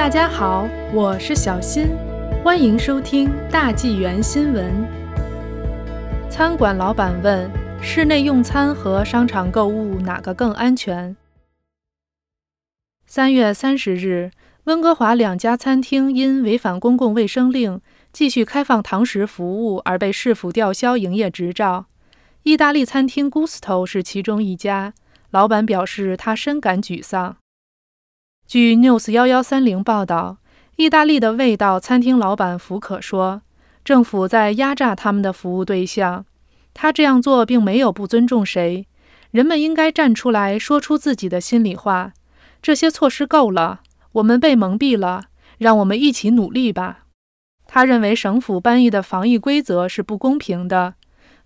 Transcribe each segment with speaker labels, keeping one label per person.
Speaker 1: 大家好，我是小新，欢迎收听大纪元新闻。餐馆老板问：室内用餐和商场购物哪个更安全？三月三十日，温哥华两家餐厅因违反公共卫生令，继续开放堂食服务而被市府吊销营业执照。意大利餐厅 Gusto 是其中一家，老板表示他深感沮丧。据 News 幺幺三零报道，意大利的味道餐厅老板福可说，政府在压榨他们的服务对象。他这样做并没有不尊重谁，人们应该站出来说出自己的心里话。这些措施够了，我们被蒙蔽了，让我们一起努力吧。他认为省府颁译的防疫规则是不公平的。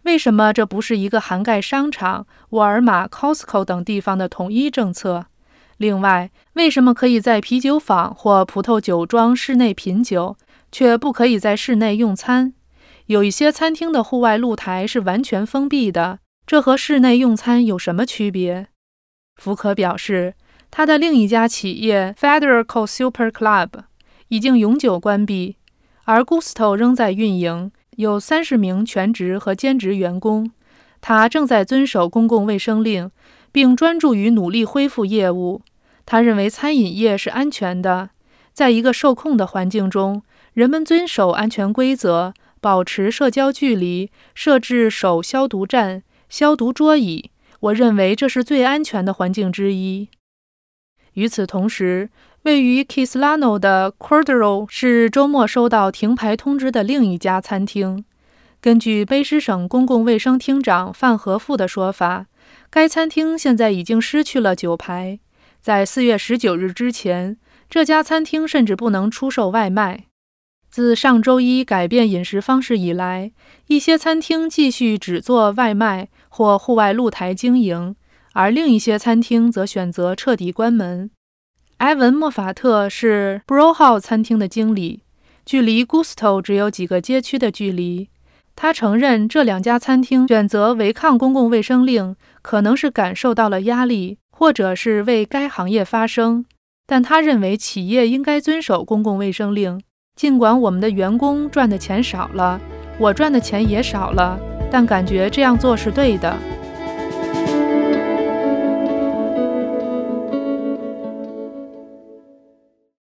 Speaker 1: 为什么这不是一个涵盖商场、沃尔玛、Costco 等地方的统一政策？另外，为什么可以在啤酒坊或葡萄酒庄室内品酒，却不可以在室内用餐？有一些餐厅的户外露台是完全封闭的，这和室内用餐有什么区别？福可表示，他的另一家企业 Federico Super Club 已经永久关闭，而 Gusto 仍在运营，有三十名全职和兼职员工。他正在遵守公共卫生令。并专注于努力恢复业务。他认为餐饮业是安全的，在一个受控的环境中，人们遵守安全规则，保持社交距离，设置手消毒站，消毒桌椅。我认为这是最安全的环境之一。与此同时，位于 Kislano 的 Cordero 是周末收到停牌通知的另一家餐厅。根据卑诗省公共卫生厅长范和富的说法。该餐厅现在已经失去了酒牌。在四月十九日之前，这家餐厅甚至不能出售外卖。自上周一改变饮食方式以来，一些餐厅继续只做外卖或户外露台经营，而另一些餐厅则选择彻底关门。埃文·莫法特是 Broho 餐厅的经理，距离 Gusto 只有几个街区的距离。他承认这两家餐厅选择违抗公共卫生令。可能是感受到了压力，或者是为该行业发声，但他认为企业应该遵守公共卫生令。尽管我们的员工赚的钱少了，我赚的钱也少了，但感觉这样做是对的。